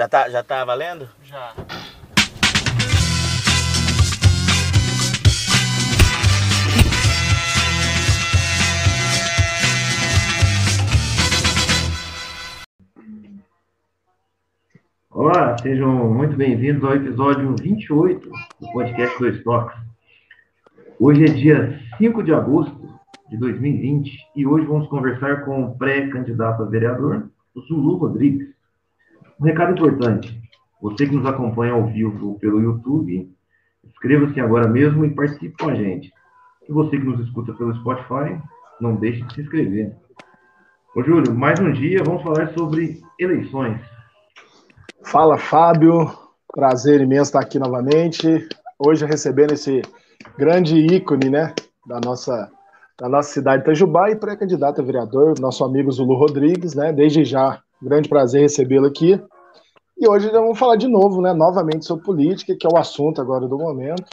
Já tá, já tá valendo? Já. Olá, sejam muito bem-vindos ao episódio 28 do podcast Dois Toques. Hoje é dia 5 de agosto de 2020 e hoje vamos conversar com o pré-candidato a vereador, o Zulu Rodrigues. Um recado importante: você que nos acompanha ao vivo pelo YouTube, inscreva-se agora mesmo e participe com a gente. E você que nos escuta pelo Spotify, não deixe de se inscrever. Ô Júlio, mais um dia vamos falar sobre eleições. Fala, Fábio. Prazer imenso estar aqui novamente. Hoje recebendo esse grande ícone, né, da nossa da nossa cidade de Itajubá e pré-candidato a vereador, nosso amigo Zulu Rodrigues, né? Desde já, grande prazer recebê-lo aqui. E hoje vamos falar de novo, né, novamente sobre política, que é o assunto agora do momento.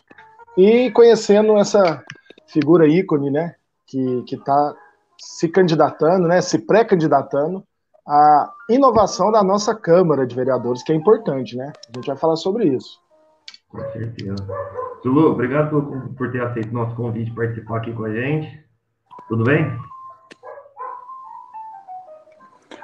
E conhecendo essa figura ícone, né, que que está se candidatando, né, se pré-candidatando a inovação da nossa Câmara de Vereadores, que é importante, né? A gente vai falar sobre isso. Com certeza. Zulu, obrigado por, por ter aceito o nosso convite de participar aqui com a gente. Tudo bem?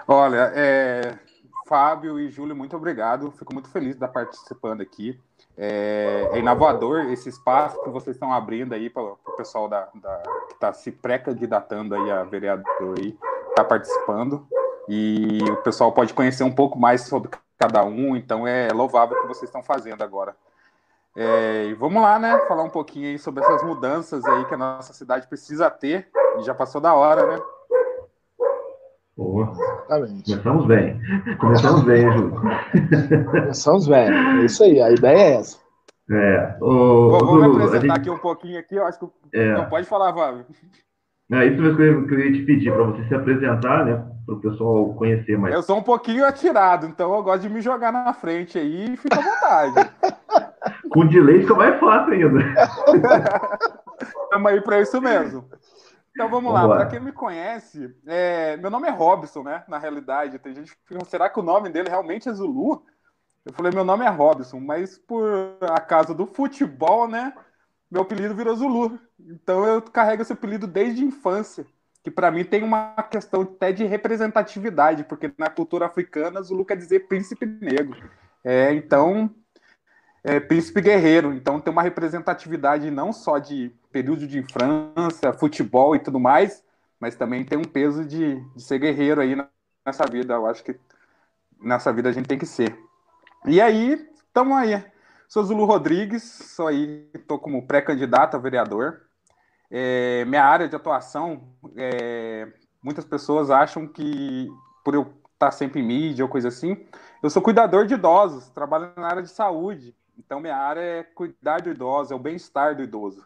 Olha, é, Fábio e Júlio, muito obrigado. Fico muito feliz de estar participando aqui. É, é inovador esse espaço que vocês estão abrindo aí para o pessoal da, da que está se pré-candidatando aí a vereador aí, está participando. E o pessoal pode conhecer um pouco mais sobre cada um, então é louvável o que vocês estão fazendo agora. É, e vamos lá, né? Falar um pouquinho aí sobre essas mudanças aí que a nossa cidade precisa ter. E já passou da hora, né? Boa. Exatamente. Começamos bem. Começamos bem, Júlio. Começamos bem. É isso aí, a ideia é essa. É. O, Bom, vou me apresentar gente... aqui um pouquinho aqui, eu acho que é. não pode falar, Fábio. É isso mesmo que eu, que eu ia te pedir, para você se apresentar, né? Para o pessoal conhecer mais. Eu sou um pouquinho atirado, então eu gosto de me jogar na frente aí e fica à vontade. Com delay fica mais fácil ainda. Estamos aí para isso mesmo. Então vamos, vamos lá, para quem me conhece, é... meu nome é Robson, né? Na realidade, tem gente que fica, será que o nome dele realmente é Zulu? Eu falei, meu nome é Robson, mas por acaso do futebol, né? Meu apelido virou Zulu. Então eu carrego esse apelido desde a infância, que para mim tem uma questão até de representatividade, porque na cultura africana Zulu quer dizer príncipe negro. É, então é, príncipe guerreiro, então tem uma representatividade não só de período de infância, futebol e tudo mais, mas também tem um peso de, de ser guerreiro aí nessa vida. Eu acho que nessa vida a gente tem que ser. E aí, estamos aí. Sou Zulu Rodrigues, sou aí, estou como pré-candidato a vereador. É, minha área de atuação, é, muitas pessoas acham que por eu estar sempre em mídia ou coisa assim, eu sou cuidador de idosos, trabalho na área de saúde. Então, minha área é cuidar do idoso, é o bem-estar do idoso.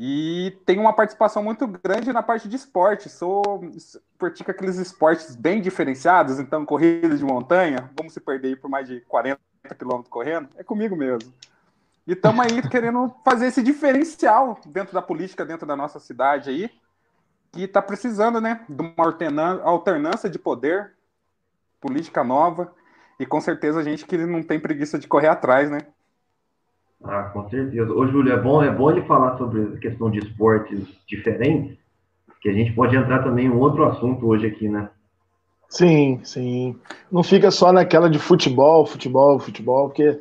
E tenho uma participação muito grande na parte de esporte. Sou pratico aqueles esportes bem diferenciados, então corrida de montanha, vamos se perder por mais de 40 quilômetros correndo, é comigo mesmo. E estamos aí querendo fazer esse diferencial dentro da política, dentro da nossa cidade aí, que está precisando, né, de uma alternância de poder, política nova, e com certeza a gente que não tem preguiça de correr atrás, né? Ah, com certeza. Ô, Júlio, é bom, é bom ele falar sobre a questão de esportes diferentes, que a gente pode entrar também em um outro assunto hoje aqui, né? Sim, sim. Não fica só naquela de futebol, futebol, futebol, porque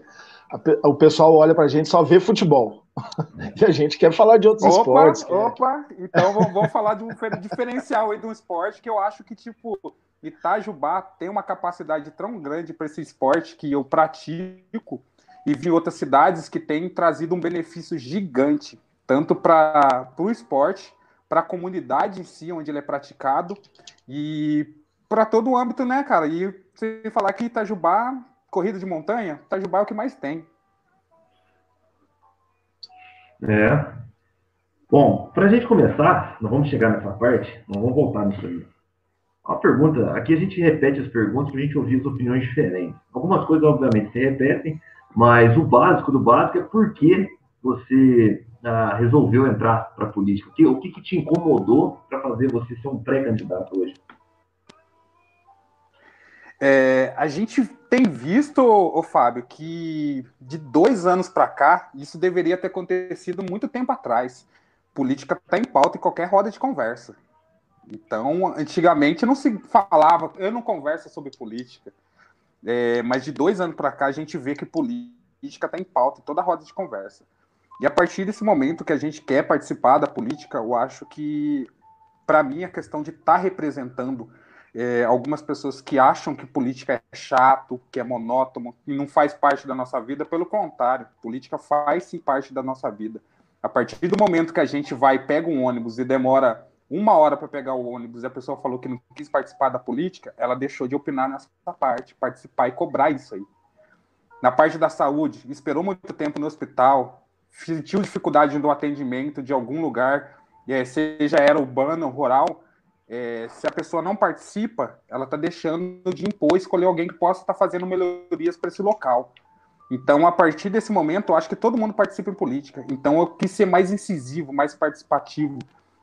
a, o pessoal olha pra gente só vê futebol. e a gente quer falar de outros opa, esportes. Opa, então vamos, falar de um diferencial aí de um esporte que eu acho que, tipo, Itajubá tem uma capacidade tão grande para esse esporte que eu pratico e vi outras cidades que têm trazido um benefício gigante, tanto para o esporte, para a comunidade em si, onde ele é praticado, e para todo o âmbito, né, cara? E você falar que Itajubá, corrida de montanha, Itajubá é o que mais tem. É. Bom, para a gente começar, nós vamos chegar nessa parte, nós vamos voltar nisso aí. Uma pergunta, aqui a gente repete as perguntas para a gente ouvir as opiniões diferentes. Algumas coisas, obviamente, se repetem, mas o básico do básico é por que você ah, resolveu entrar para a política. O que, o que, que te incomodou para fazer você ser um pré-candidato hoje? É, a gente tem visto, ô, Fábio, que de dois anos para cá, isso deveria ter acontecido muito tempo atrás. Política está em pauta em qualquer roda de conversa. Então, antigamente não se falava, eu não converso sobre política, é, mas de dois anos para cá a gente vê que política está em pauta em toda roda de conversa. E a partir desse momento que a gente quer participar da política, eu acho que, para mim, a questão de estar tá representando é, algumas pessoas que acham que política é chato, que é monótono, e não faz parte da nossa vida, pelo contrário, política faz sim parte da nossa vida. A partir do momento que a gente vai, pega um ônibus e demora uma hora para pegar o ônibus e a pessoa falou que não quis participar da política, ela deixou de opinar nessa parte, participar e cobrar isso aí. Na parte da saúde, esperou muito tempo no hospital, sentiu dificuldade no atendimento de algum lugar, é, seja era urbano rural, é, se a pessoa não participa, ela está deixando de impor escolher alguém que possa estar tá fazendo melhorias para esse local. Então, a partir desse momento, eu acho que todo mundo participa em política. Então, eu quis ser mais incisivo, mais participativo.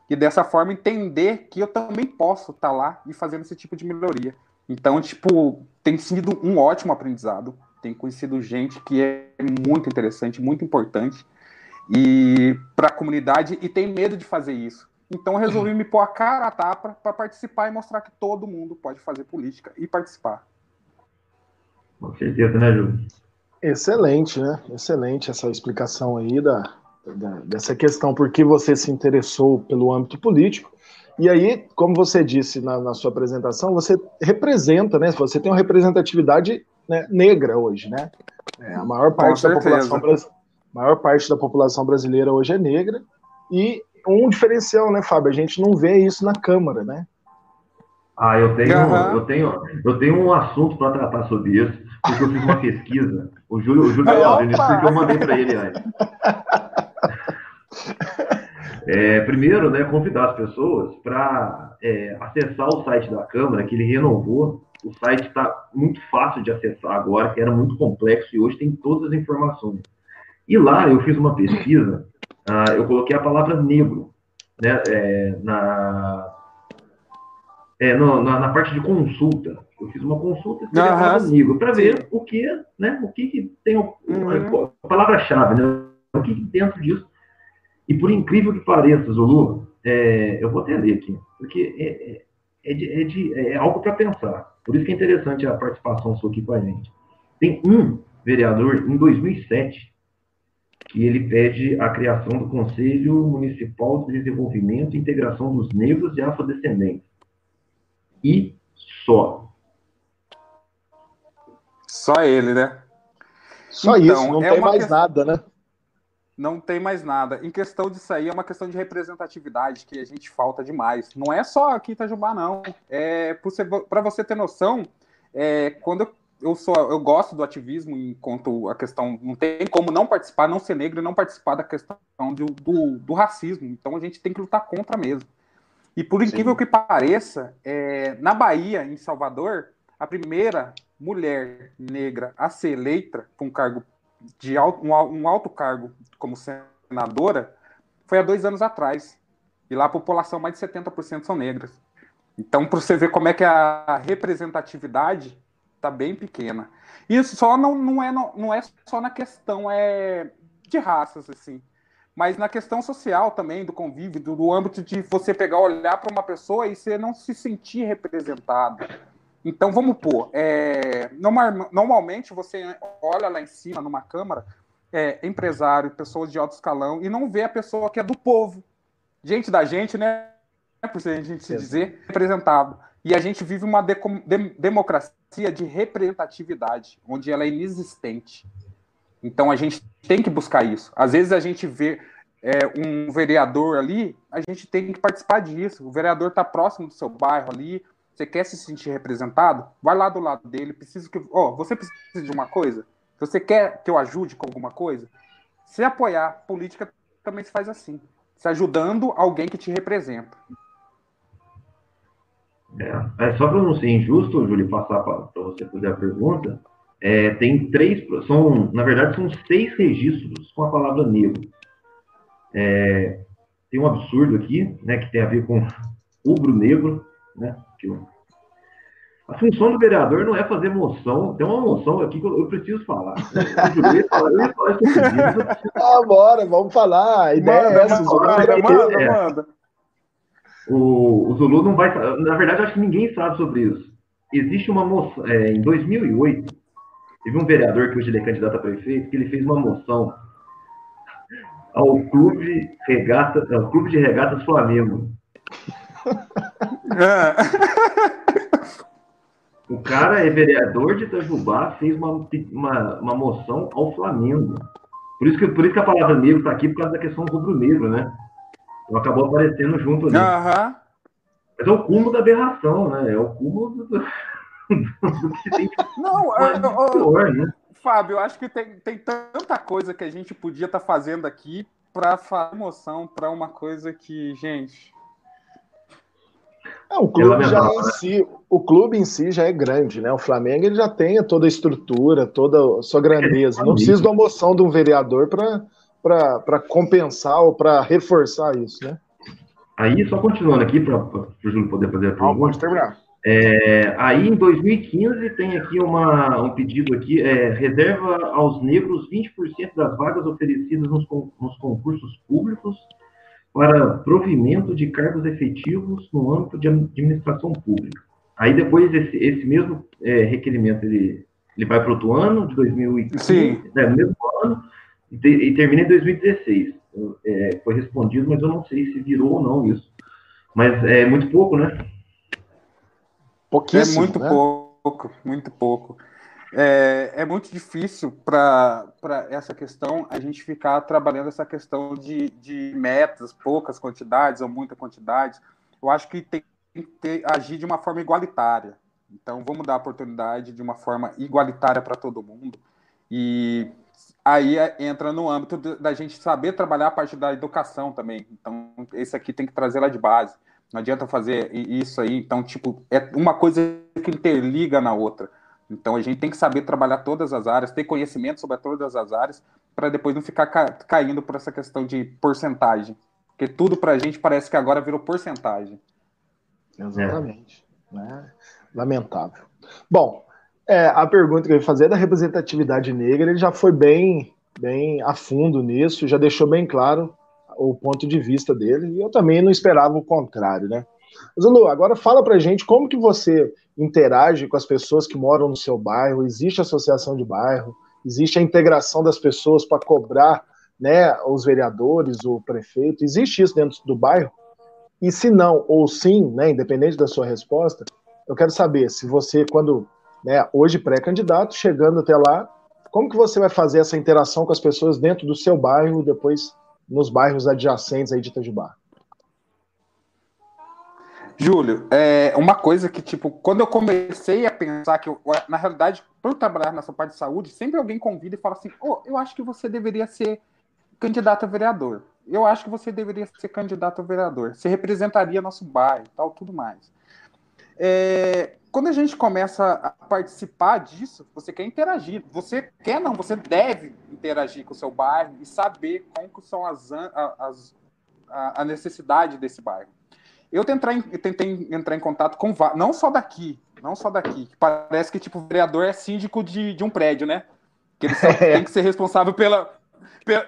E dessa forma entender que eu também posso estar tá lá e fazendo esse tipo de melhoria. Então, tipo, tem sido um ótimo aprendizado. Tenho conhecido gente que é muito interessante, muito importante e para a comunidade e tem medo de fazer isso. Então resolvi me pôr a cara a tapa para participar e mostrar que todo mundo pode fazer política e participar. Com certeza, né, Júlio? Excelente, né? Excelente essa explicação aí da, dessa questão, por que você se interessou pelo âmbito político. E aí, como você disse na, na sua apresentação, você representa, né? Você tem uma representatividade né, negra hoje, né? É, a maior parte da população maior parte da população brasileira hoje é negra e um diferencial, né, Fábio? A gente não vê isso na Câmara, né? Ah, eu tenho, uhum. eu tenho, eu tenho um assunto para tratar sobre isso, porque eu fiz uma pesquisa. O Júlio, o Júlio que eu mandei para ele aí. É, primeiro, né, convidar as pessoas para é, acessar o site da Câmara, que ele renovou. O site está muito fácil de acessar agora, que era muito complexo, e hoje tem todas as informações. E lá eu fiz uma pesquisa ah, eu coloquei a palavra negro né, é, na, é, no, na, na, parte de consulta. Eu fiz uma consulta e a palavra negro para ver o que, né, o que, que tem uhum. a palavra-chave, né, o que, que dentro disso. E por incrível que pareça, Zulu, é, eu vou até ler aqui, porque é, é, é de, é, de, é algo para pensar. Por isso que é interessante a participação sua aqui com a gente. Tem um vereador em 2007 e ele pede a criação do Conselho Municipal de Desenvolvimento e Integração dos Negros e Afrodescendentes. E só. Só ele, né? Só então, isso, não é tem mais nada, né? Não tem mais nada. Em questão disso aí, é uma questão de representatividade que a gente falta demais. Não é só aqui em Itajubá, não. É, Para você ter noção, é, quando eu eu sou, eu gosto do ativismo enquanto a questão não tem como não participar, não ser negro e não participar da questão do, do, do racismo. Então a gente tem que lutar contra mesmo. E por incrível Sim. que pareça, é, na Bahia, em Salvador, a primeira mulher negra a ser eleita com um cargo de alto, um, alto cargo como senadora foi há dois anos atrás. E lá a população, mais de 70% são negras. Então, para você ver como é que a representatividade está bem pequena. Isso só não, não, é, não, não é só na questão é, de raças, assim, mas na questão social também, do convívio, do, do âmbito de você pegar, olhar para uma pessoa e você não se sentir representado. Então, vamos pôr, é, normalmente você olha lá em cima, numa câmara, é, empresário, pessoas de alto escalão, e não vê a pessoa que é do povo. Gente da gente, né? Por a gente se dizer, representado. E a gente vive uma de democracia de representatividade, onde ela é inexistente. Então a gente tem que buscar isso. Às vezes a gente vê é, um vereador ali, a gente tem que participar disso. O vereador está próximo do seu bairro ali, você quer se sentir representado? Vai lá do lado dele, precisa que. Ó, oh, você precisa de uma coisa? Você quer que eu ajude com alguma coisa? Se apoiar, política também se faz assim. Se ajudando alguém que te representa. É, é só para não ser injusto, Júlio, passar para você fazer a pergunta, é, tem três, são, na verdade, são seis registros com a palavra negro. É, tem um absurdo aqui, né, que tem a ver com rubro negro, né, A função do vereador não é fazer moção. Tem uma moção aqui que eu, preciso falar. Eu ia falar, eu ia falar isso Ah, bora, vamos falar. A ideia manda, é essa. Manda, manda, é. manda. O, o Zulu não vai. Na verdade, acho que ninguém sabe sobre isso. Existe uma moção. É, em 2008, teve um vereador que hoje ele é candidato a prefeito, que ele fez uma moção ao Clube, Regata, ao Clube de Regatas Flamengo. É. O cara é vereador de Itajubá, fez uma, uma, uma moção ao Flamengo. Por isso, que, por isso que a palavra negro está aqui, por causa da questão rubro-negro, né? Então acabou aparecendo junto ali. Uhum. Mas é o cúmulo da aberração, né? É o cúmulo do, do que tem Não, é, pior, né? Fábio, eu acho que tem, tem tanta coisa que a gente podia estar tá fazendo aqui para fazer moção para uma coisa que, gente, é, o clube já em si, o clube em si já é grande, né? O Flamengo ele já tem toda a estrutura, toda a sua grandeza. Não precisa de uma moção de um vereador para compensar ou para reforçar isso, né? Aí, só continuando aqui, para o Júlio poder fazer a pergunta. Pode terminar. É, aí, em 2015, tem aqui uma, um pedido aqui, é, reserva aos negros 20% das vagas oferecidas nos, nos concursos públicos para provimento de cargos efetivos no âmbito de administração pública. Aí depois esse, esse mesmo é, requerimento ele, ele vai para outro ano, de 2015, Sim. Né, no mesmo ano, e, te, e, termina em 2016. É, foi respondido, mas eu não sei se virou ou não isso. Mas é muito pouco, né? Pouquíssimo, É muito né? pouco, muito pouco é, é muito difícil para essa questão a gente ficar trabalhando essa questão de, de metas, poucas quantidades ou muita quantidade. Eu acho que tem que ter, agir de uma forma igualitária. Então, vamos dar a oportunidade de uma forma igualitária para todo mundo. E aí é, entra no âmbito da gente saber trabalhar a parte da educação também. Então, esse aqui tem que trazer lá de base. Não adianta fazer isso aí. Então, tipo, é uma coisa que interliga na outra. Então a gente tem que saber trabalhar todas as áreas, ter conhecimento sobre todas as áreas, para depois não ficar ca caindo por essa questão de porcentagem. Porque tudo para a gente parece que agora virou porcentagem. Exatamente. É. Né? Lamentável. Bom, é, a pergunta que eu ia fazer é da representatividade negra, ele já foi bem, bem a fundo nisso, já deixou bem claro o ponto de vista dele, e eu também não esperava o contrário, né? Zulu, agora fala pra gente como que você interage com as pessoas que moram no seu bairro, existe associação de bairro, existe a integração das pessoas para cobrar né, os vereadores, o prefeito, existe isso dentro do bairro? E se não, ou sim, né, independente da sua resposta, eu quero saber se você, quando, né, hoje pré-candidato, chegando até lá, como que você vai fazer essa interação com as pessoas dentro do seu bairro e depois nos bairros adjacentes aí de Itajubá? Júlio, é uma coisa que, tipo, quando eu comecei a pensar que, eu, na realidade, por trabalhar nessa parte de saúde, sempre alguém convida e fala assim: oh, eu acho que você deveria ser candidato a vereador. Eu acho que você deveria ser candidato a vereador. Você representaria nosso bairro, tal, tudo mais. É, quando a gente começa a participar disso, você quer interagir. Você quer, não, você deve interagir com o seu bairro e saber como são as, as a, a necessidade desse bairro. Eu tentei, tentei entrar em contato com não só daqui, não só daqui. Parece que tipo o vereador é síndico de, de um prédio, né? Que ele tem que ser responsável pela,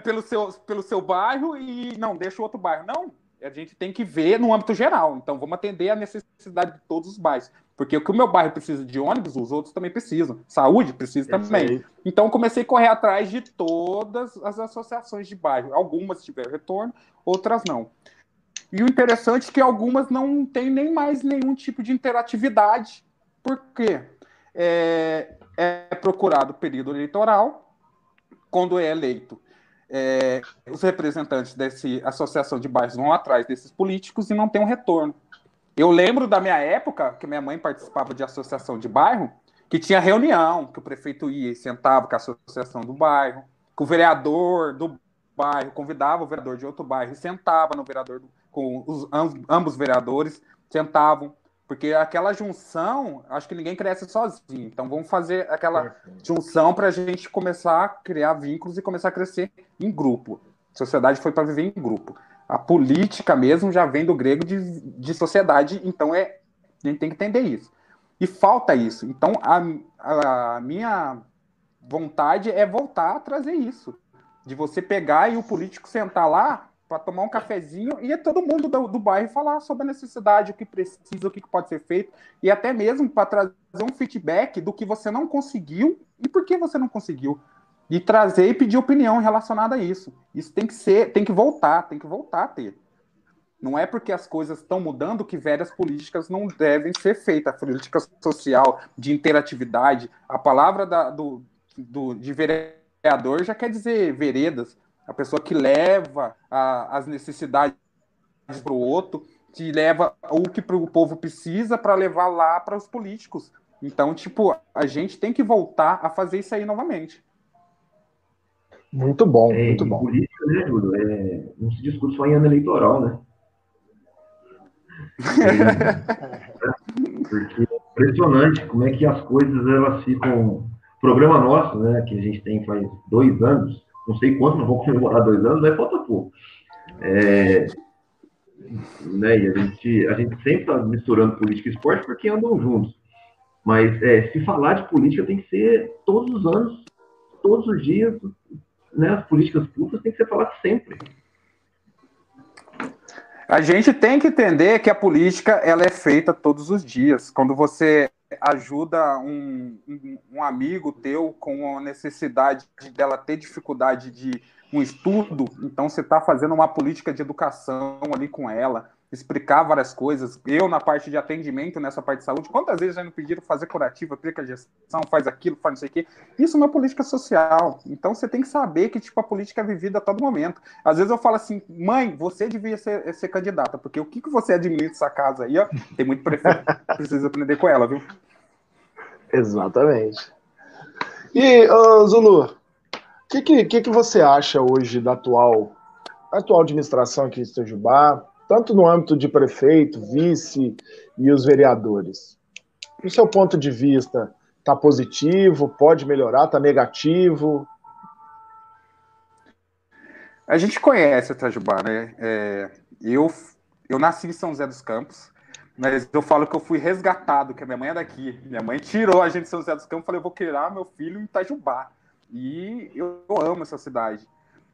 pelo, seu, pelo seu bairro e não deixa o outro bairro. Não, a gente tem que ver no âmbito geral. Então vamos atender a necessidade de todos os bairros. Porque o que o meu bairro precisa de ônibus, os outros também precisam. Saúde precisa também. Então comecei a correr atrás de todas as associações de bairro. Algumas tiveram retorno, outras não. E o interessante é que algumas não têm nem mais nenhum tipo de interatividade, porque é, é procurado período eleitoral, quando é eleito. É, os representantes dessa associação de bairros vão atrás desses políticos e não tem um retorno. Eu lembro da minha época, que minha mãe participava de associação de bairro, que tinha reunião, que o prefeito ia e sentava com a associação do bairro, que o vereador do bairro convidava o vereador de outro bairro e sentava no vereador do, com os, ambos vereadores, sentavam, porque aquela junção, acho que ninguém cresce sozinho. Então vamos fazer aquela Perfeito. junção para a gente começar a criar vínculos e começar a crescer em grupo. A sociedade foi para viver em grupo. A política mesmo já vem do grego de, de sociedade, então é, a gente tem que entender isso. E falta isso. Então, a, a minha vontade é voltar a trazer isso. De você pegar e o político sentar lá para tomar um cafezinho e todo mundo do, do, bairro falar sobre a necessidade, o que precisa, o que pode ser feito, e até mesmo para trazer um feedback do que você não conseguiu e por que você não conseguiu. E trazer e pedir opinião relacionada a isso. Isso tem que ser, tem que voltar, tem que voltar a ter. Não é porque as coisas estão mudando que velhas políticas não devem ser feitas. A política social, de interatividade, a palavra da, do, do, de vereador já quer dizer veredas, a pessoa que leva a, as necessidades para o outro, que leva o que o povo precisa para levar lá para os políticos. Então, tipo, a gente tem que voltar a fazer isso aí novamente. Muito bom, é, muito bom. Política, né, Júlio? É, não se discute só em ano eleitoral, né? É, porque é impressionante como é que as coisas elas ficam. programa nosso, né, que a gente tem faz dois anos, não sei quanto, não vou comemorar dois anos, mas falta pouco. É, né, e a gente, a gente sempre está misturando política e esporte porque andam juntos. Mas é, se falar de política tem que ser todos os anos, todos os dias, né, as políticas públicas tem que ser falado sempre. A gente tem que entender que a política ela é feita todos os dias. Quando você ajuda um, um, amigo teu com a necessidade de, dela ter dificuldade de um estudo, então você está fazendo uma política de educação ali com ela explicar várias coisas. Eu, na parte de atendimento, nessa parte de saúde, quantas vezes já me pediram fazer curativa, aplica gestão, faz aquilo, faz não sei o quê. Isso é política social. Então você tem que saber que tipo, a política é vivida a todo momento. Às vezes eu falo assim, mãe, você devia ser, ser candidata, porque o que, que você administra essa casa aí, ó, tem muito prefeito. Precisa aprender com ela, viu? Exatamente. E, uh, Zulu, o que, que, que, você acha hoje da atual, atual administração aqui em Estojubá? Tanto no âmbito de prefeito, vice e os vereadores? Do seu ponto de vista, está positivo, pode melhorar, está negativo? A gente conhece Itajubá, né? É, eu, eu nasci em São José dos Campos, mas eu falo que eu fui resgatado, que a minha mãe é daqui. Minha mãe tirou a gente de São José dos Campos e falei, eu vou criar meu filho em Itajubá. E eu amo essa cidade.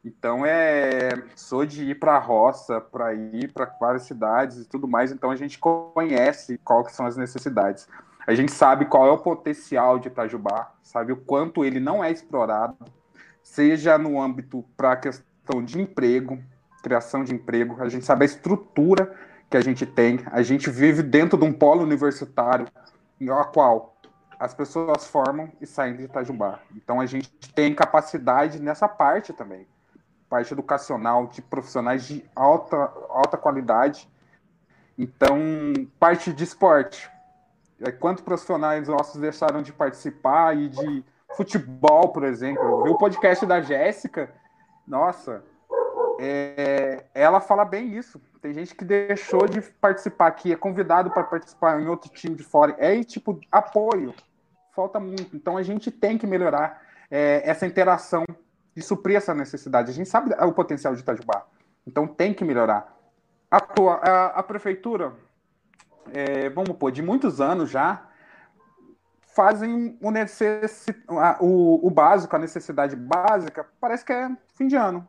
Então é sou de ir para a roça, para ir para várias cidades e tudo mais. Então a gente conhece quais são as necessidades. A gente sabe qual é o potencial de Itajubá, sabe o quanto ele não é explorado, seja no âmbito para a questão de emprego, criação de emprego. A gente sabe a estrutura que a gente tem. A gente vive dentro de um polo universitário, a qual as pessoas formam e saem de Itajubá. Então a gente tem capacidade nessa parte também parte educacional de profissionais de alta, alta qualidade. Então, parte de esporte. É, quantos profissionais nossos deixaram de participar e de futebol, por exemplo? Eu o podcast da Jéssica, nossa, é, ela fala bem isso. Tem gente que deixou de participar aqui, é convidado para participar em outro time de fora. É tipo apoio. Falta muito. Então a gente tem que melhorar é, essa interação de suprir essa necessidade. A gente sabe o potencial de Itajubá, então tem que melhorar. A, a, a prefeitura, é, vamos pôr, de muitos anos já, fazem o, necess... o, o básico, a necessidade básica, parece que é fim de ano,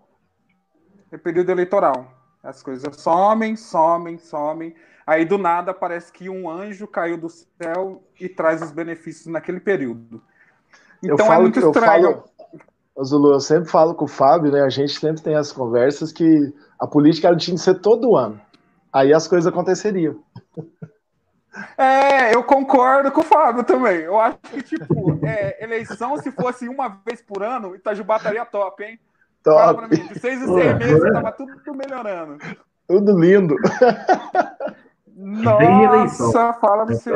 é período eleitoral. As coisas somem, somem, somem. Aí do nada parece que um anjo caiu do céu e traz os benefícios naquele período. Então é muito estranho. Eu falo, Zulu, eu sempre falo com o Fábio, né? A gente sempre tem as conversas que a política ela tinha que ser todo ano. Aí as coisas aconteceriam. É, eu concordo com o Fábio também. Eu acho que, tipo, é, eleição, se fosse uma vez por ano, Itajubá estaria top, hein? Top. Fala pra mim, de seis em seis meses, tava tudo melhorando. Tudo lindo. Nossa, fala pra você.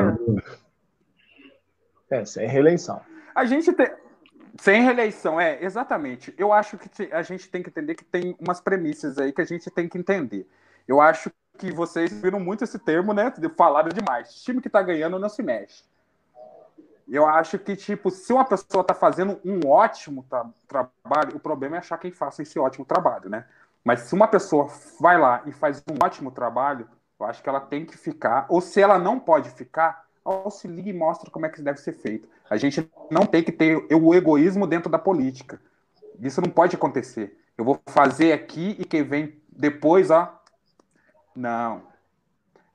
É, sem reeleição. A gente tem. Sem reeleição, é, exatamente. Eu acho que a gente tem que entender que tem umas premissas aí que a gente tem que entender. Eu acho que vocês viram muito esse termo, né? Falaram demais. Time que tá ganhando não se mexe. Eu acho que, tipo, se uma pessoa tá fazendo um ótimo tra trabalho, o problema é achar quem faça esse ótimo trabalho, né? Mas se uma pessoa vai lá e faz um ótimo trabalho, eu acho que ela tem que ficar. Ou se ela não pode ficar, auxilia e mostra como é que deve ser feito. A gente não tem que ter o egoísmo dentro da política. Isso não pode acontecer. Eu vou fazer aqui e quem vem depois, ó. Não.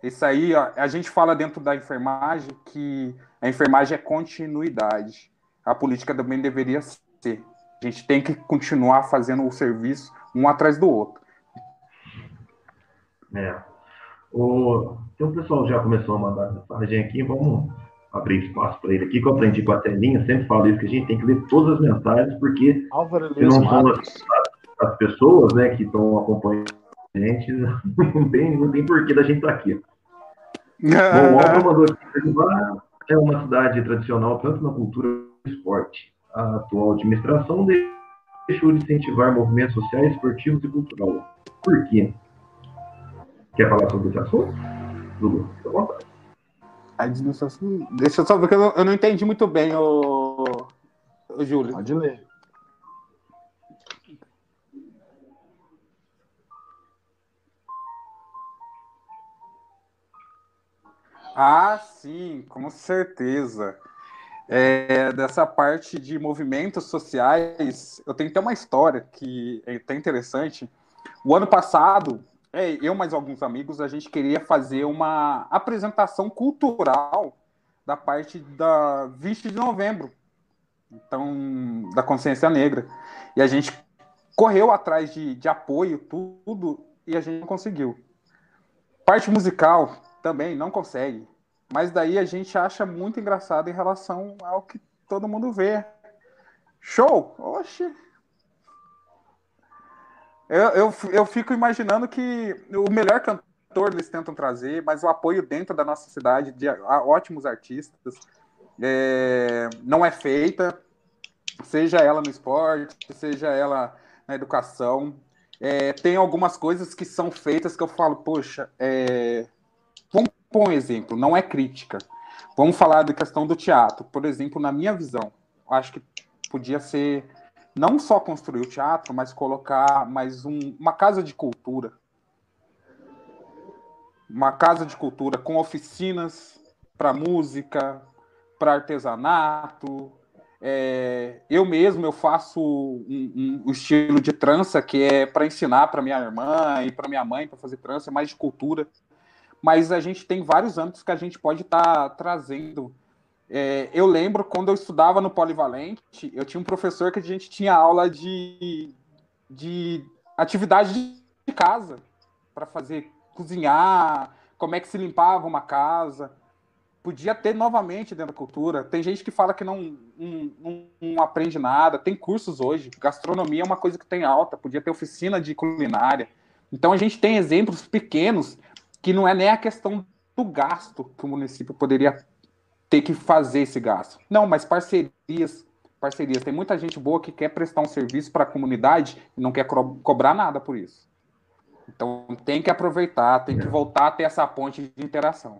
Isso aí, ó, a gente fala dentro da enfermagem que a enfermagem é continuidade. A política também deveria ser. A gente tem que continuar fazendo o serviço um atrás do outro. É. O... Então o pessoal já começou a mandar mensagem aqui, vamos abrir espaço para ele aqui, que eu aprendi com a telinha, sempre falo isso, que a gente tem que ler todas as mensagens, porque Álvaro se não são as, as, pessoas né, que estão acompanhando a gente, não tem, não tem porquê da gente estar tá aqui. Bom, o Álvaro mandou aqui, é uma cidade tradicional tanto na cultura quanto no esporte. A atual administração deixou de incentivar movimentos sociais, esportivos e culturais. Por quê? Quer falar sobre esse assunto? Dudu, fica à vontade. A administração. Deixa eu só ver que eu não, eu não entendi muito bem, o, o Júlio. Pode ler. Ah, sim, com certeza. É, dessa parte de movimentos sociais, eu tenho até uma história que é até interessante. O ano passado, é, eu mais alguns amigos, a gente queria fazer uma apresentação cultural da parte da 20 de novembro, então da consciência negra. E a gente correu atrás de, de apoio, tudo, e a gente não conseguiu. Parte musical também não consegue. Mas daí a gente acha muito engraçado em relação ao que todo mundo vê. Show! Oxe! Eu, eu, eu fico imaginando que o melhor cantor eles tentam trazer, mas o apoio dentro da nossa cidade de ótimos artistas é, não é feita, seja ela no esporte, seja ela na educação. É, tem algumas coisas que são feitas que eu falo, poxa, é... vamos pôr um exemplo, não é crítica. Vamos falar da questão do teatro. Por exemplo, na minha visão, acho que podia ser não só construir o teatro, mas colocar mais um, uma casa de cultura. Uma casa de cultura com oficinas para música, para artesanato. É, eu mesmo eu faço um, um, um, estilo de trança que é para ensinar para minha irmã e para minha mãe para fazer trança, é mais de cultura. Mas a gente tem vários âmbitos que a gente pode estar tá trazendo é, eu lembro quando eu estudava no Polivalente, eu tinha um professor que a gente tinha aula de, de atividade de casa para fazer cozinhar, como é que se limpava uma casa. Podia ter novamente dentro da cultura. Tem gente que fala que não, não, não aprende nada. Tem cursos hoje. Gastronomia é uma coisa que tem alta. Podia ter oficina de culinária. Então a gente tem exemplos pequenos que não é nem a questão do gasto que o município poderia ter que fazer esse gasto. Não, mas parcerias, parcerias. Tem muita gente boa que quer prestar um serviço para a comunidade e não quer co cobrar nada por isso. Então tem que aproveitar, tem que voltar a ter essa ponte de interação.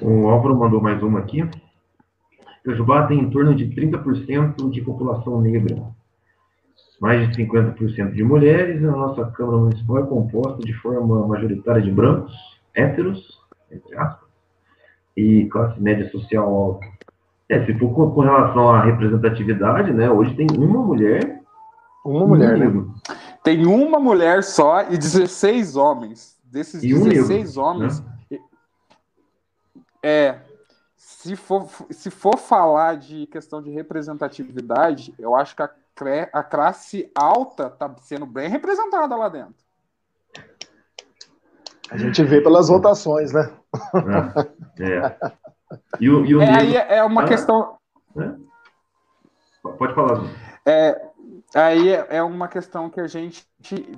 O Álvaro mandou mais uma aqui. Jujubá tem em torno de 30% de população negra, mais de 50% de mulheres. A nossa Câmara Municipal é composta de forma majoritária de brancos, héteros entre aspas, e classe média social alta. É, se for com, com, relação à representatividade, né, hoje tem uma mulher. Uma mulher, um né? Tem uma mulher só e 16 homens. Desses e 16 um homens. Né? É. Se for, se for falar de questão de representatividade, eu acho que a, a classe alta está sendo bem representada lá dentro. A gente vê pelas votações, né? É. é. E o, e o é, aí é uma ah, questão. É? Pode falar. É, aí é, é uma questão que a gente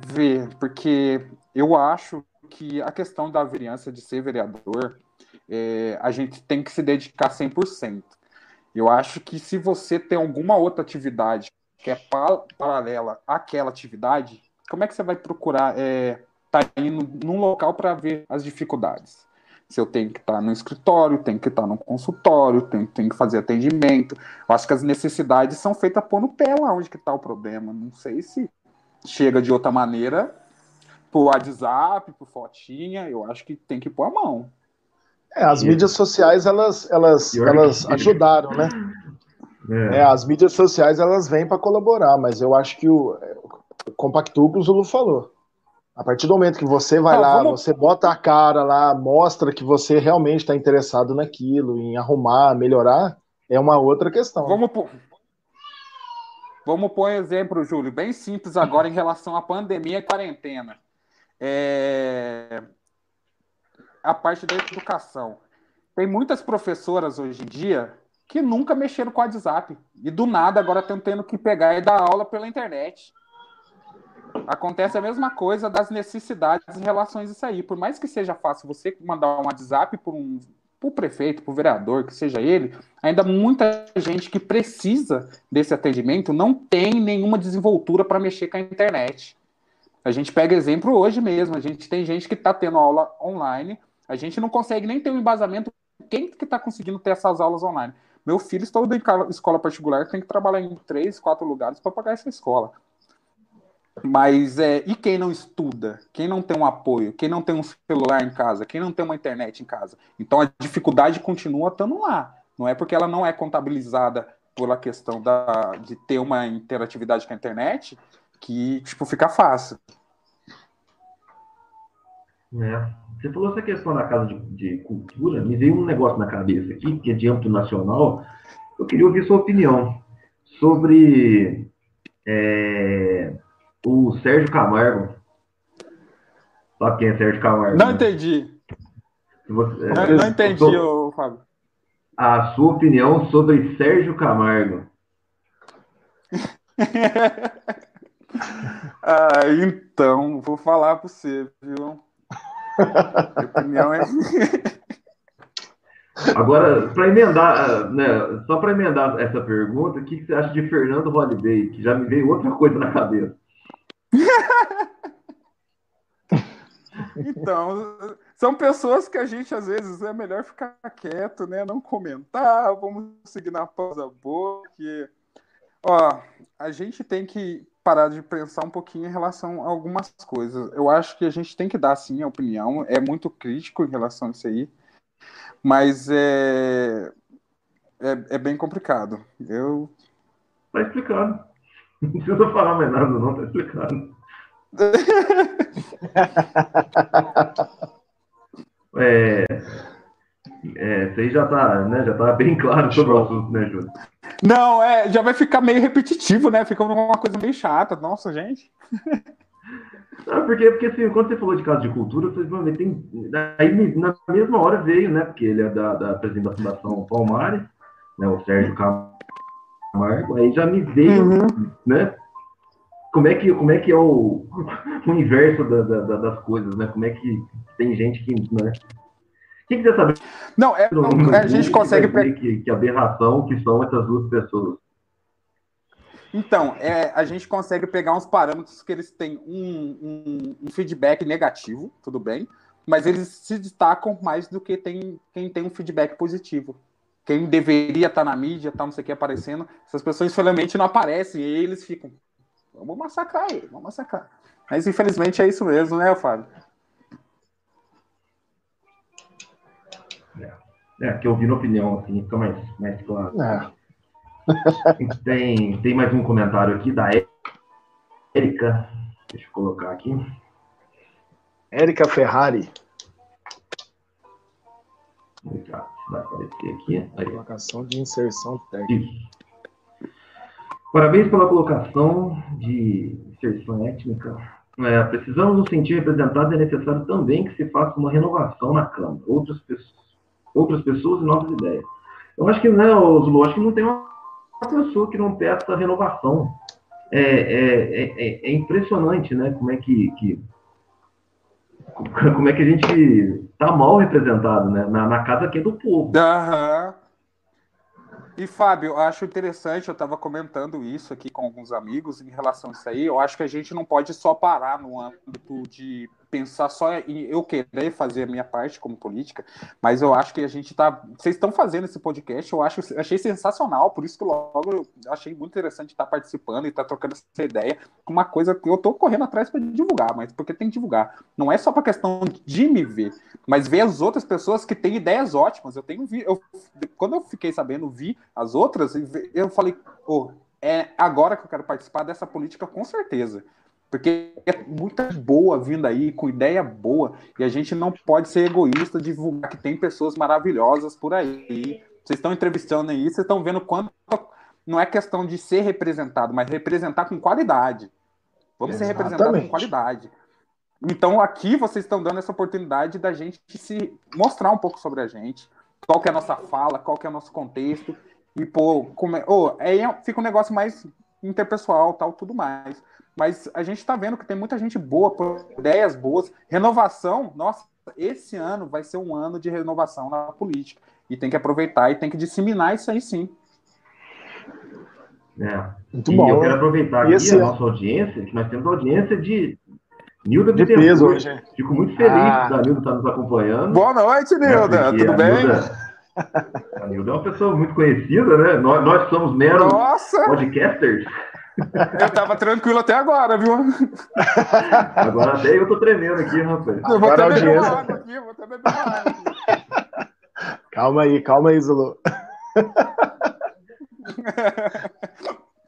vê, porque eu acho que a questão da vereança de ser vereador, é, a gente tem que se dedicar 100%. Eu acho que se você tem alguma outra atividade que é paralela àquela atividade, como é que você vai procurar é, tá indo num local para ver as dificuldades. Se eu tenho que estar no escritório, tenho que estar no consultório, tenho, tenho que fazer atendimento. Eu acho que as necessidades são feitas pôr no pé lá onde que está o problema. Não sei se chega de outra maneira, por WhatsApp, por fotinha, eu acho que tem que pôr a mão. É, as mídias sociais, elas, elas, elas ajudaram, né? É. É, as mídias sociais, elas vêm para colaborar, mas eu acho que o, o Compactu que o Zulu falou. A partir do momento que você vai ah, lá, vamos... você bota a cara lá, mostra que você realmente está interessado naquilo, em arrumar, melhorar, é uma outra questão. Vamos por... Vamos pôr um exemplo, Júlio, bem simples agora em relação à pandemia e quarentena. É... A parte da educação. Tem muitas professoras hoje em dia que nunca mexeram com o WhatsApp. E do nada agora estão tendo que pegar e dar aula pela internet. Acontece a mesma coisa das necessidades em relação a isso aí. Por mais que seja fácil você mandar um WhatsApp por um o prefeito, para o vereador, que seja ele, ainda muita gente que precisa desse atendimento não tem nenhuma desenvoltura para mexer com a internet. A gente pega exemplo hoje mesmo, a gente tem gente que está tendo aula online, a gente não consegue nem ter um embasamento quem que está conseguindo ter essas aulas online. Meu filho estuda em escola particular, tem que trabalhar em três, quatro lugares para pagar essa escola. Mas é, e quem não estuda? Quem não tem um apoio? Quem não tem um celular em casa? Quem não tem uma internet em casa? Então a dificuldade continua estando lá. Não é porque ela não é contabilizada pela questão da, de ter uma interatividade com a internet que tipo fica fácil. É. Você falou essa questão da casa de, de, cultura, me veio um negócio na cabeça aqui, que é de âmbito nacional. Eu queria ouvir sua opinião sobre é, o Sérgio Camargo. Sabe quem é Sérgio Camargo? Não né? entendi. Você, não, não, entendi, sou, ô, Fábio. A sua opinião sobre Sérgio Camargo. ah, então, vou falar para você, viu? Minha opinião é. Agora, para emendar, né, só para emendar essa pergunta, o que você acha de Fernando Holiday? Que já me veio outra coisa na cabeça. então, são pessoas que a gente às vezes é melhor ficar quieto, né? Não comentar, vamos seguir na pausa boa, que ó, a gente tem que parar de pensar um pouquinho em relação a algumas coisas. Eu acho que a gente tem que dar sim a opinião, é muito crítico em relação a isso aí, mas é é, é bem complicado. Eu Tá explicado. Não precisa falar mais nada, não, tá explicado. é, é, isso aí já tá, né, já tá bem claro sobre o assunto, né, Júlio? Não, é, já vai ficar meio repetitivo, né? Fica uma coisa meio chata. Nossa, gente. Não, porque, porque assim, quando você falou de casa de cultura, vocês vão ver, tem, aí na mesma hora veio, né? Porque ele é da, da presidente da Fundação Palmares, né? O Sérgio Camargo, aí já me veio, uhum. né? Como é que, como é, que é o, o inverso da, da, das coisas, né? Como é que tem gente que, né? Quem quiser saber? Não, é, não, a gente consegue que, que aberração que são essas duas pessoas. Então, é, a gente consegue pegar uns parâmetros que eles têm um, um, um, feedback negativo, tudo bem, mas eles se destacam mais do que tem, quem tem um feedback positivo quem deveria estar na mídia, tá, não sei o que aparecendo, essas pessoas infelizmente não aparecem e eles ficam, vamos massacrar ele, vamos massacrar. Mas infelizmente é isso mesmo, né, Fábio? É, é que eu vi na opinião, assim, fica mais, mais claro. É. tem, tem mais um comentário aqui da Érica. Deixa eu colocar aqui. Érica Ferrari. Obrigado. Vai aparecer aqui. Aí. Colocação de inserção técnica. Isso. Parabéns pela colocação de inserção étnica. É, precisamos nos sentir representados e é necessário também que se faça uma renovação na Câmara. Outras pessoas, outras pessoas e novas ideias. Eu acho que, né, Zulu, acho que não tem uma pessoa que não peça renovação. É, é, é, é impressionante, né, como é que, que como é que a gente tá mal representado, né? Na, na casa aqui do povo. Aham. E, Fábio, eu acho interessante, eu estava comentando isso aqui com alguns amigos em relação a isso aí. Eu acho que a gente não pode só parar no âmbito de pensar só em eu querer fazer a minha parte como política, mas eu acho que a gente tá. Vocês estão fazendo esse podcast, eu acho, achei sensacional, por isso que logo eu achei muito interessante estar participando e estar trocando essa ideia. Uma coisa que eu tô correndo atrás para divulgar, mas porque tem que divulgar. Não é só para questão de me ver, mas ver as outras pessoas que têm ideias ótimas. Eu tenho eu, quando eu fiquei sabendo, vi as outras, eu falei, oh, é agora que eu quero participar dessa política com certeza. Porque é muita boa vindo aí, com ideia boa, e a gente não pode ser egoísta de divulgar que tem pessoas maravilhosas por aí. Vocês estão entrevistando aí, vocês estão vendo quanto. Não é questão de ser representado, mas representar com qualidade. Vamos Exatamente. ser representados com qualidade. Então aqui vocês estão dando essa oportunidade da gente se mostrar um pouco sobre a gente, qual que é a nossa fala, qual que é o nosso contexto, e pô, como é, oh, aí fica um negócio mais interpessoal, tal, tudo mais. Mas a gente está vendo que tem muita gente boa, ideias boas, renovação. Nossa, esse ano vai ser um ano de renovação na política e tem que aproveitar e tem que disseminar isso aí sim. É. Muito e bom. eu quero aproveitar aqui esse... a nossa audiência, que nós temos audiência de Nilda de peso hoje. Fico muito feliz ah. da Nilda estar nos acompanhando. Boa noite, Nilda. É, Tudo bem? Nilda, a Nilda é uma pessoa muito conhecida, né? Nós, nós somos meros Nossa. podcasters. Eu tava tranquilo até agora, viu? Agora até eu tô tremendo aqui, rapaz. Eu vou até beber água aqui, vou até beber água aqui. Calma aí, calma aí, Zulu.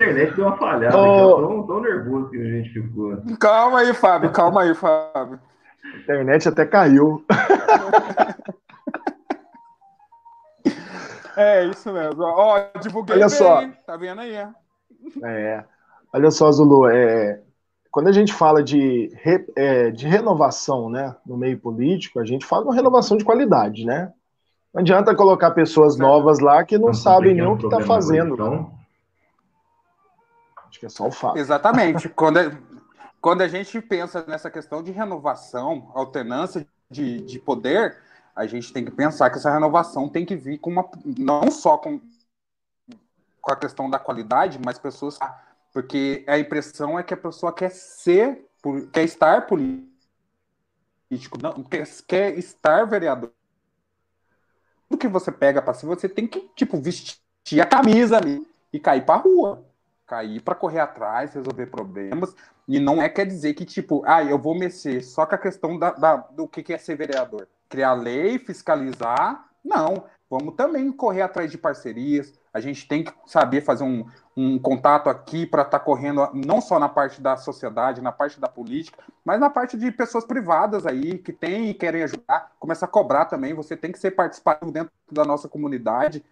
A internet deu uma falhada, oh. tão, tão nervoso que a gente ficou. Calma aí, Fábio, calma aí, Fábio. A internet até caiu. É, isso mesmo. Ó, divulguei Olha bem, só. tá vendo aí? É. Olha só, Zulu, é, quando a gente fala de, re, é, de renovação né, no meio político, a gente fala de uma renovação de qualidade, né? Não adianta colocar pessoas novas lá que não, não sabem nem o que está fazendo. Então... Acho que é só o fato. Exatamente. quando, é, quando a gente pensa nessa questão de renovação, alternância de, de poder, a gente tem que pensar que essa renovação tem que vir com uma. não só com com a questão da qualidade, mas pessoas. Porque a impressão é que a pessoa quer ser, quer estar político, não, quer, quer estar vereador. Tudo que você pega para si, você tem que, tipo, vestir a camisa ali e cair para rua. Cair para correr atrás, resolver problemas. E não é quer dizer que, tipo, ah, eu vou mexer só com a questão da, da do que é ser vereador. Criar lei, fiscalizar. Não. Vamos também correr atrás de parcerias, a gente tem que saber fazer um, um contato aqui para estar tá correndo não só na parte da sociedade, na parte da política, mas na parte de pessoas privadas aí que têm e querem ajudar. Começa a cobrar também. Você tem que ser participativo dentro da nossa comunidade.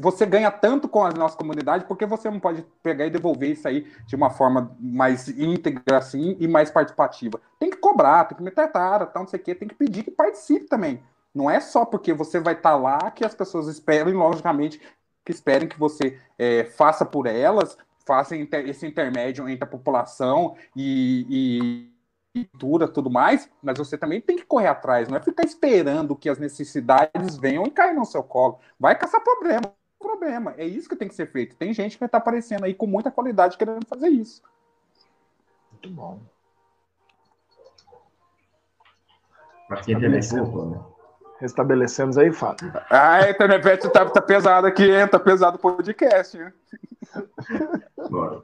Você ganha tanto com a nossa comunidade, porque você não pode pegar e devolver isso aí de uma forma mais íntegra assim e mais participativa. Tem que cobrar, tem que meter tara, tal, não sei o quê, tem que pedir que participe também. Não é só porque você vai estar tá lá que as pessoas esperam, logicamente, que esperem que você é, faça por elas, faça esse intermédio entre a população e, e cultura, tudo mais, mas você também tem que correr atrás, não é ficar esperando que as necessidades venham e caiam no seu colo. Vai caçar problema, problema. É isso que tem que ser feito. Tem gente que vai estar aparecendo aí com muita qualidade querendo fazer isso. Muito bom. Acho que a internet voltou, né? Restabelecemos aí, Fábio. Ah, a internet tá, tá pesado aqui, hein? Tá pesado o podcast. Hein? Bora.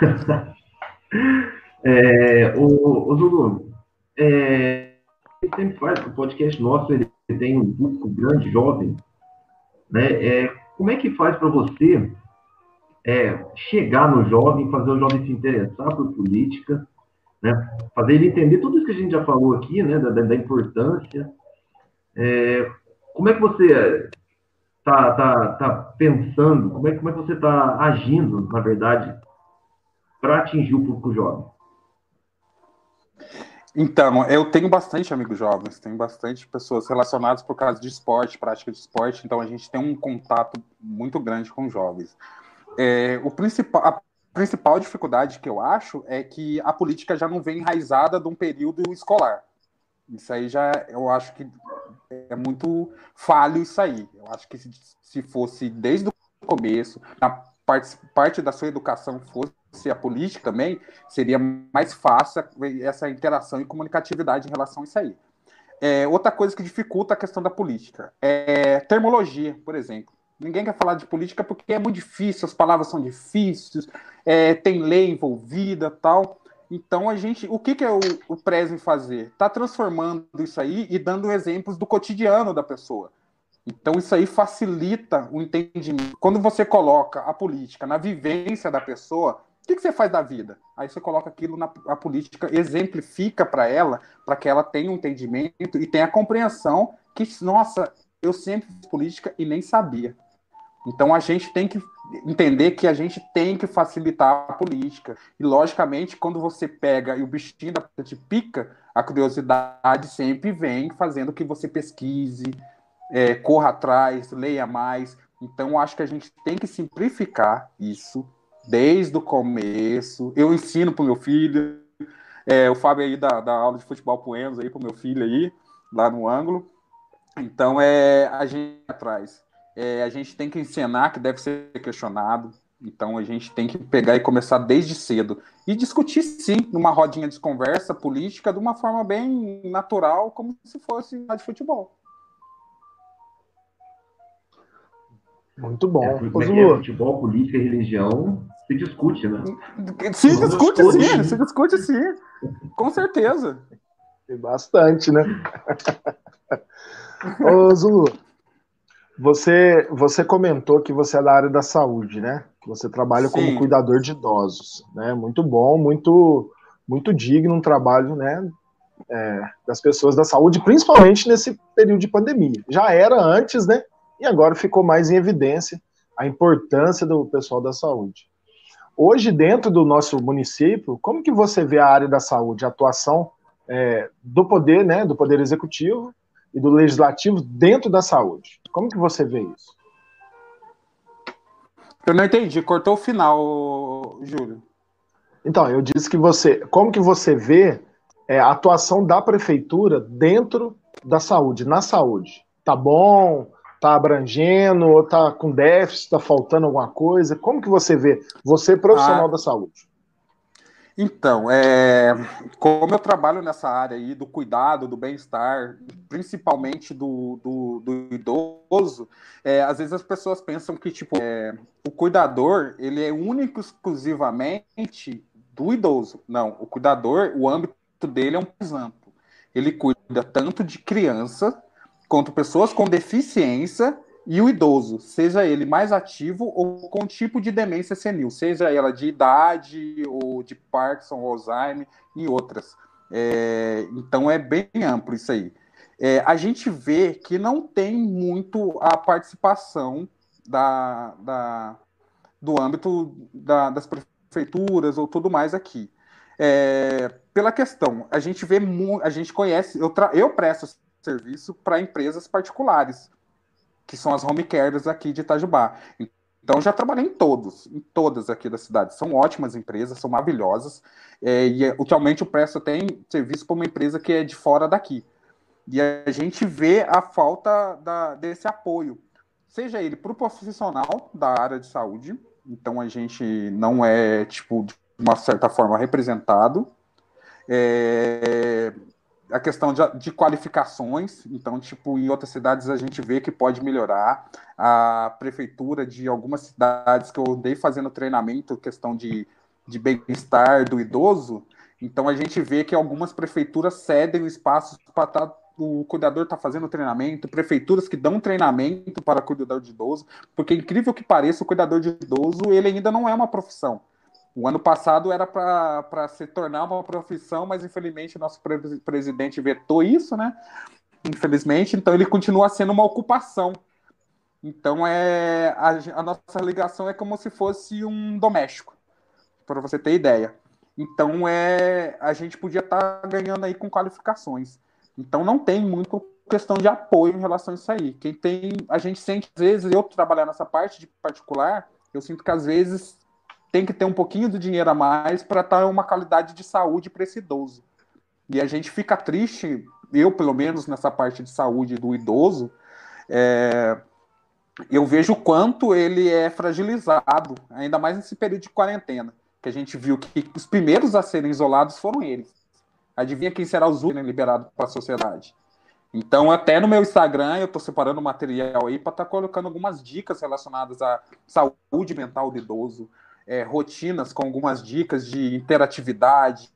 é, o, o Zulu, é, sempre faz o podcast nosso, ele tem um público grande, jovem, né? É, como é que faz para você é, chegar no jovem, fazer o jovem se interessar por política, né? Fazer ele entender tudo isso que a gente já falou aqui, né? Da, da importância é, como é que você está tá, tá pensando, como é, como é que você está agindo, na verdade, para atingir o público jovem? Então, eu tenho bastante amigos jovens, tenho bastante pessoas relacionadas por causa de esporte, prática de esporte, então a gente tem um contato muito grande com jovens. É, o principal, a principal dificuldade que eu acho é que a política já não vem enraizada de um período escolar. Isso aí já, eu acho que é muito falho isso aí. Eu acho que se, se fosse desde o começo, na parte, parte da sua educação fosse a política também, seria mais fácil essa interação e comunicatividade em relação a isso aí. É, outra coisa que dificulta a questão da política é termologia, por exemplo. Ninguém quer falar de política porque é muito difícil, as palavras são difíceis, é, tem lei envolvida tal. Então a gente, o que, que é o, o Prezi fazer? Está transformando isso aí e dando exemplos do cotidiano da pessoa. Então isso aí facilita o entendimento. Quando você coloca a política na vivência da pessoa, o que, que você faz da vida? Aí você coloca aquilo na a política, exemplifica para ela, para que ela tenha um entendimento e tenha a compreensão que, nossa, eu sempre fiz política e nem sabia. Então a gente tem que entender que a gente tem que facilitar a política. E logicamente, quando você pega e o bichinho da te pica, a curiosidade sempre vem fazendo que você pesquise, é, corra atrás, leia mais. Então acho que a gente tem que simplificar isso desde o começo. Eu ensino para o meu filho, é, o Fábio aí da, da aula de futebol pro Enzo aí, para o meu filho aí, lá no ângulo. Então é a gente atrás. É, a gente tem que ensinar que deve ser questionado. Então a gente tem que pegar e começar desde cedo. E discutir, sim, numa rodinha de conversa política de uma forma bem natural, como se fosse de futebol. Muito bom. É, é, futebol, política e religião se discute, né? Se discute, discute sim, se discute sim. Com certeza. Bastante, né? Ô, Zulu, você, você comentou que você é da área da saúde, né? Que você trabalha Sim. como cuidador de idosos, né? Muito bom, muito, muito digno um trabalho, né? É, das pessoas da saúde, principalmente nesse período de pandemia. Já era antes, né? E agora ficou mais em evidência a importância do pessoal da saúde. Hoje, dentro do nosso município, como que você vê a área da saúde, a atuação é, do poder, né, do poder executivo e do legislativo dentro da saúde? Como que você vê isso? Eu não entendi, cortou o final, Júlio. Então, eu disse que você, como que você vê é, a atuação da prefeitura dentro da saúde, na saúde? Tá bom? Tá abrangendo? Ou tá com déficit? Tá faltando alguma coisa? Como que você vê? Você profissional ah, da saúde. Então, é, como eu trabalho nessa área aí do cuidado, do bem-estar, principalmente do, do, do idoso, é, às vezes as pessoas pensam que tipo, é, o cuidador ele é único exclusivamente do idoso. Não, o cuidador, o âmbito dele é um mais amplo. Ele cuida tanto de criança quanto pessoas com deficiência e o idoso, seja ele mais ativo ou com tipo de demência senil, seja ela de idade ou de Parkinson, Alzheimer e outras. É, então é bem amplo isso aí. É, a gente vê que não tem muito a participação da, da do âmbito da, das prefeituras ou tudo mais aqui. É, pela questão, a gente vê, a gente conhece, eu, eu presto serviço para empresas particulares que são as home cares aqui de Itajubá. Então, já trabalhei em todos, em todas aqui da cidade. São ótimas empresas, são maravilhosas. É, e atualmente o Presto tem serviço para uma empresa que é de fora daqui. E a gente vê a falta da, desse apoio, seja ele para o profissional da área de saúde, então a gente não é, tipo, de uma certa forma representado. É, a questão de, de, qualificações, então, tipo, em outras cidades a gente vê que pode melhorar. A prefeitura de algumas cidades que eu andei fazendo treinamento, questão de, de bem-estar do idoso, então a gente vê que algumas prefeituras cedem espaços para tá, o cuidador está fazendo treinamento, prefeituras que dão treinamento para cuidador de idoso, porque incrível que pareça, o cuidador de idoso ele ainda não é uma profissão. O ano passado era para se tornar uma profissão, mas infelizmente o nosso pre presidente vetou isso, né? Infelizmente, então ele continua sendo uma ocupação. Então é a, a nossa ligação é como se fosse um doméstico, para você ter ideia. Então é a gente podia estar tá ganhando aí com qualificações. Então não tem muito questão de apoio em relação a isso aí. Quem tem, a gente sente às vezes eu trabalhar nessa parte de particular, eu sinto que às vezes tem que ter um pouquinho de dinheiro a mais para estar tá uma qualidade de saúde para esse idoso. E a gente fica triste, eu pelo menos nessa parte de saúde do idoso, é, eu vejo o quanto ele é fragilizado, ainda mais nesse período de quarentena, que a gente viu que os primeiros a serem isolados foram eles. Adivinha quem será os últimos liberados para a sociedade? Então, até no meu Instagram, eu estou separando material aí para estar tá colocando algumas dicas relacionadas à saúde mental do idoso, é, rotinas com algumas dicas de interatividade,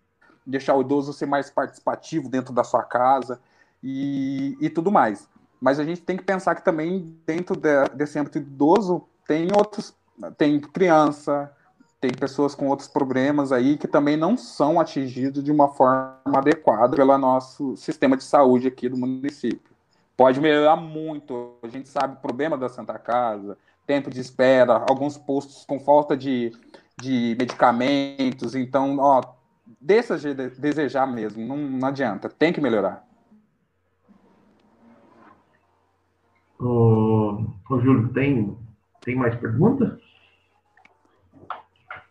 deixar o idoso ser mais participativo dentro da sua casa e, e tudo mais. Mas a gente tem que pensar que também dentro de, desse âmbito idoso tem outros, tem criança, tem pessoas com outros problemas aí que também não são atingidos de uma forma adequada pelo nosso sistema de saúde aqui do município. Pode melhorar muito. A gente sabe o problema da Santa Casa, tempo de espera, alguns postos com falta de, de medicamentos. Então, ó, deixa de desejar mesmo, não, não adianta, tem que melhorar. Ô, ô Júlio, tem, tem mais perguntas?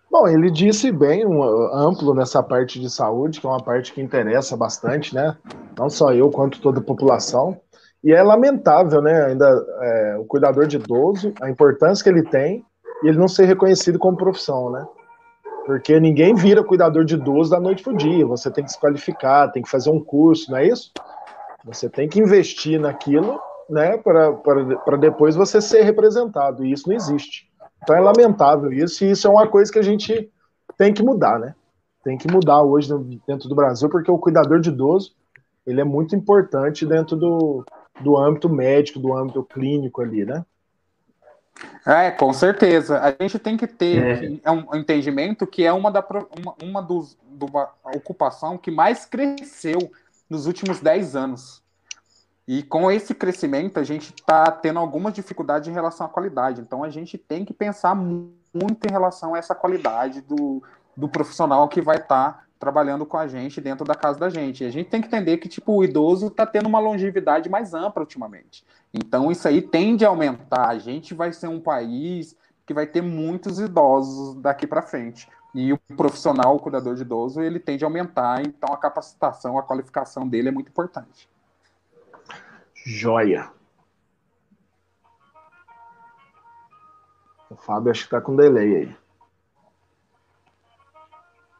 Bom, ele disse bem, um, amplo nessa parte de saúde, que é uma parte que interessa bastante, né? Não só eu, quanto toda a população. E é lamentável, né? Ainda é, o cuidador de idoso, a importância que ele tem e ele não ser reconhecido como profissão, né? Porque ninguém vira cuidador de idoso da noite pro dia. Você tem que se qualificar, tem que fazer um curso, não é isso? Você tem que investir naquilo, né? Para depois você ser representado. E isso não existe. Então é lamentável isso, e isso é uma coisa que a gente tem que mudar, né? Tem que mudar hoje dentro do Brasil, porque o cuidador de idoso ele é muito importante dentro do, do âmbito médico, do âmbito clínico ali, né? É, com certeza. A gente tem que ter é. um entendimento que é uma da uma, uma dos uma ocupação que mais cresceu nos últimos 10 anos. E com esse crescimento, a gente está tendo algumas dificuldades em relação à qualidade. Então, a gente tem que pensar muito em relação a essa qualidade do, do profissional que vai estar tá trabalhando com a gente dentro da casa da gente. E a gente tem que entender que tipo, o idoso está tendo uma longevidade mais ampla ultimamente. Então, isso aí tende a aumentar. A gente vai ser um país que vai ter muitos idosos daqui para frente. E o profissional, o cuidador de idoso, ele tende a aumentar. Então, a capacitação, a qualificação dele é muito importante. Joia. O Fábio acho que tá com delay aí.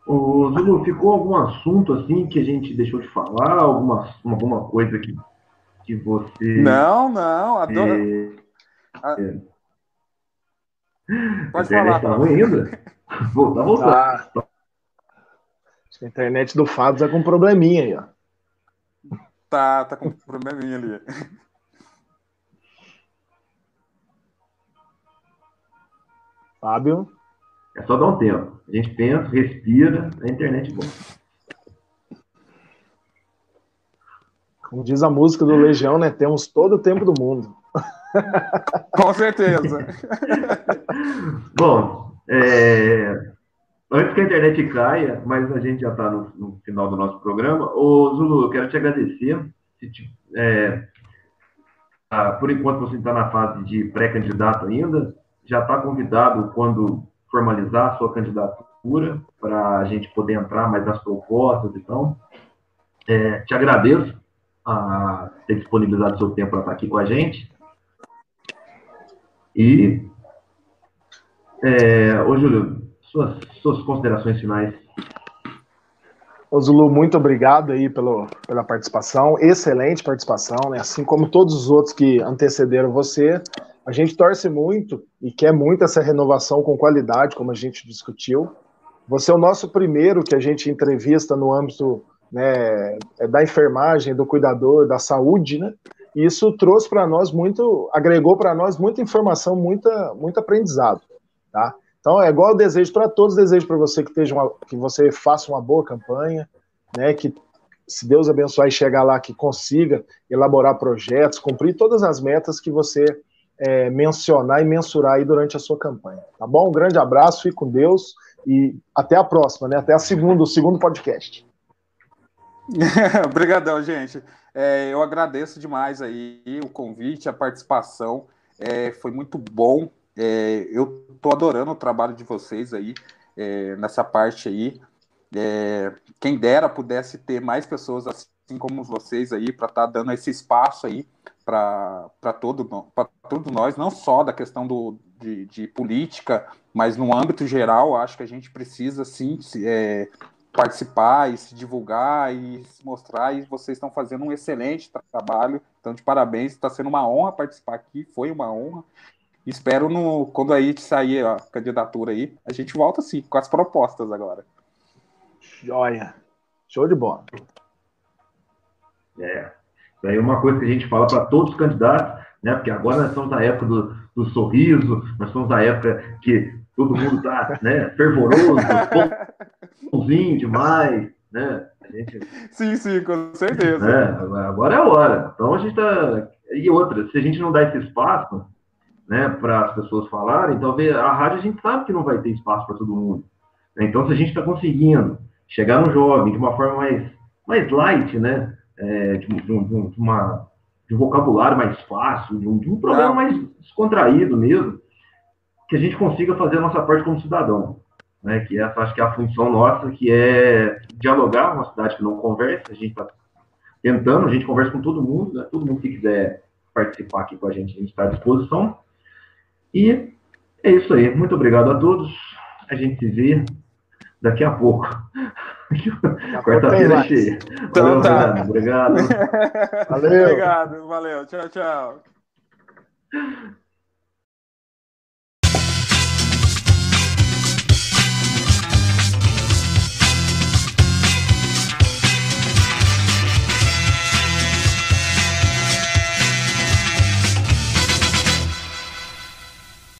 Ô, Zulu, ficou algum assunto assim que a gente deixou de falar? Alguma, alguma coisa que, que você. Não, não, adoro. É... É... Pode falar, tá ruim ainda? Voltar, voltar. Ah, a internet do Fábio tá com um probleminha aí, ó. Tá, tá com um probleminha ali. Fábio? É só dar um tempo. A gente pensa, respira, a internet volta. Como diz a música do Legião, né? Temos todo o tempo do mundo. Com certeza. Bom, é, Antes que a internet caia, mas a gente já está no, no, final do nosso programa. Ô, Zulu, eu quero te agradecer. Se, é, ah, por enquanto você está na fase de pré-candidato ainda, já está convidado quando formalizar a sua candidatura para a gente poder entrar mais nas propostas então. É, te agradeço a ter disponibilizado seu tempo para estar aqui com a gente. E, é, ô Júlio, suas, suas considerações finais. Ô Zulu, muito obrigado aí pelo, pela participação, excelente participação, né? Assim como todos os outros que antecederam você, a gente torce muito e quer muito essa renovação com qualidade, como a gente discutiu. Você é o nosso primeiro que a gente entrevista no âmbito né, é da enfermagem, do cuidador, da saúde, né? E isso trouxe para nós muito, agregou para nós muita informação, muita, muito aprendizado, tá? Então é igual desejo para todos, desejo para você que, esteja uma, que você faça uma boa campanha, né? Que se Deus abençoar e chegar lá, que consiga elaborar projetos, cumprir todas as metas que você é, mencionar e mensurar aí durante a sua campanha. Tá bom? Um grande abraço, fique com Deus e até a próxima, né? Até a segunda, o segundo podcast. Obrigadão, gente. É, eu agradeço demais aí o convite, a participação. É, foi muito bom é, eu tô adorando o trabalho de vocês aí, é, nessa parte aí. É, quem dera pudesse ter mais pessoas assim como vocês aí, para estar tá dando esse espaço aí para todo, todos nós, não só da questão do, de, de, política, mas no âmbito geral, acho que a gente precisa sim é, participar e se divulgar e se mostrar, e vocês estão fazendo um excelente trabalho, então de parabéns, está sendo uma honra participar aqui, foi uma honra. Espero no quando aí sair a candidatura aí, a gente volta sim com as propostas agora. Joia. Show de bola. É. Isso aí é uma coisa que a gente fala para todos os candidatos, né? Porque agora nós estamos na época do, do sorriso, nós estamos na época que todo mundo está né, fervoroso, bonzinho demais, né? Gente... Sim, sim, com certeza. É, agora é a hora. Então a gente está. E outra, se a gente não dá esse espaço né, para as pessoas falarem, talvez a rádio a gente sabe que não vai ter espaço para todo mundo. Então, se a gente está conseguindo chegar no jovem de uma forma mais, mais light, né? É, de, de, um, de, uma, de um vocabulário mais fácil, de um, um programa mais descontraído mesmo, que a gente consiga fazer a nossa parte como cidadão. Né, que essa acho que é a função nossa, que é dialogar uma cidade que não conversa, a gente está tentando, a gente conversa com todo mundo, né, todo mundo que quiser participar aqui com a gente, a gente está à disposição. E é isso aí. Muito obrigado a todos. A gente se vê daqui a pouco. Quarta-feira cheia. Então, tá. Obrigado. Valeu. Obrigado, valeu. Tchau, tchau.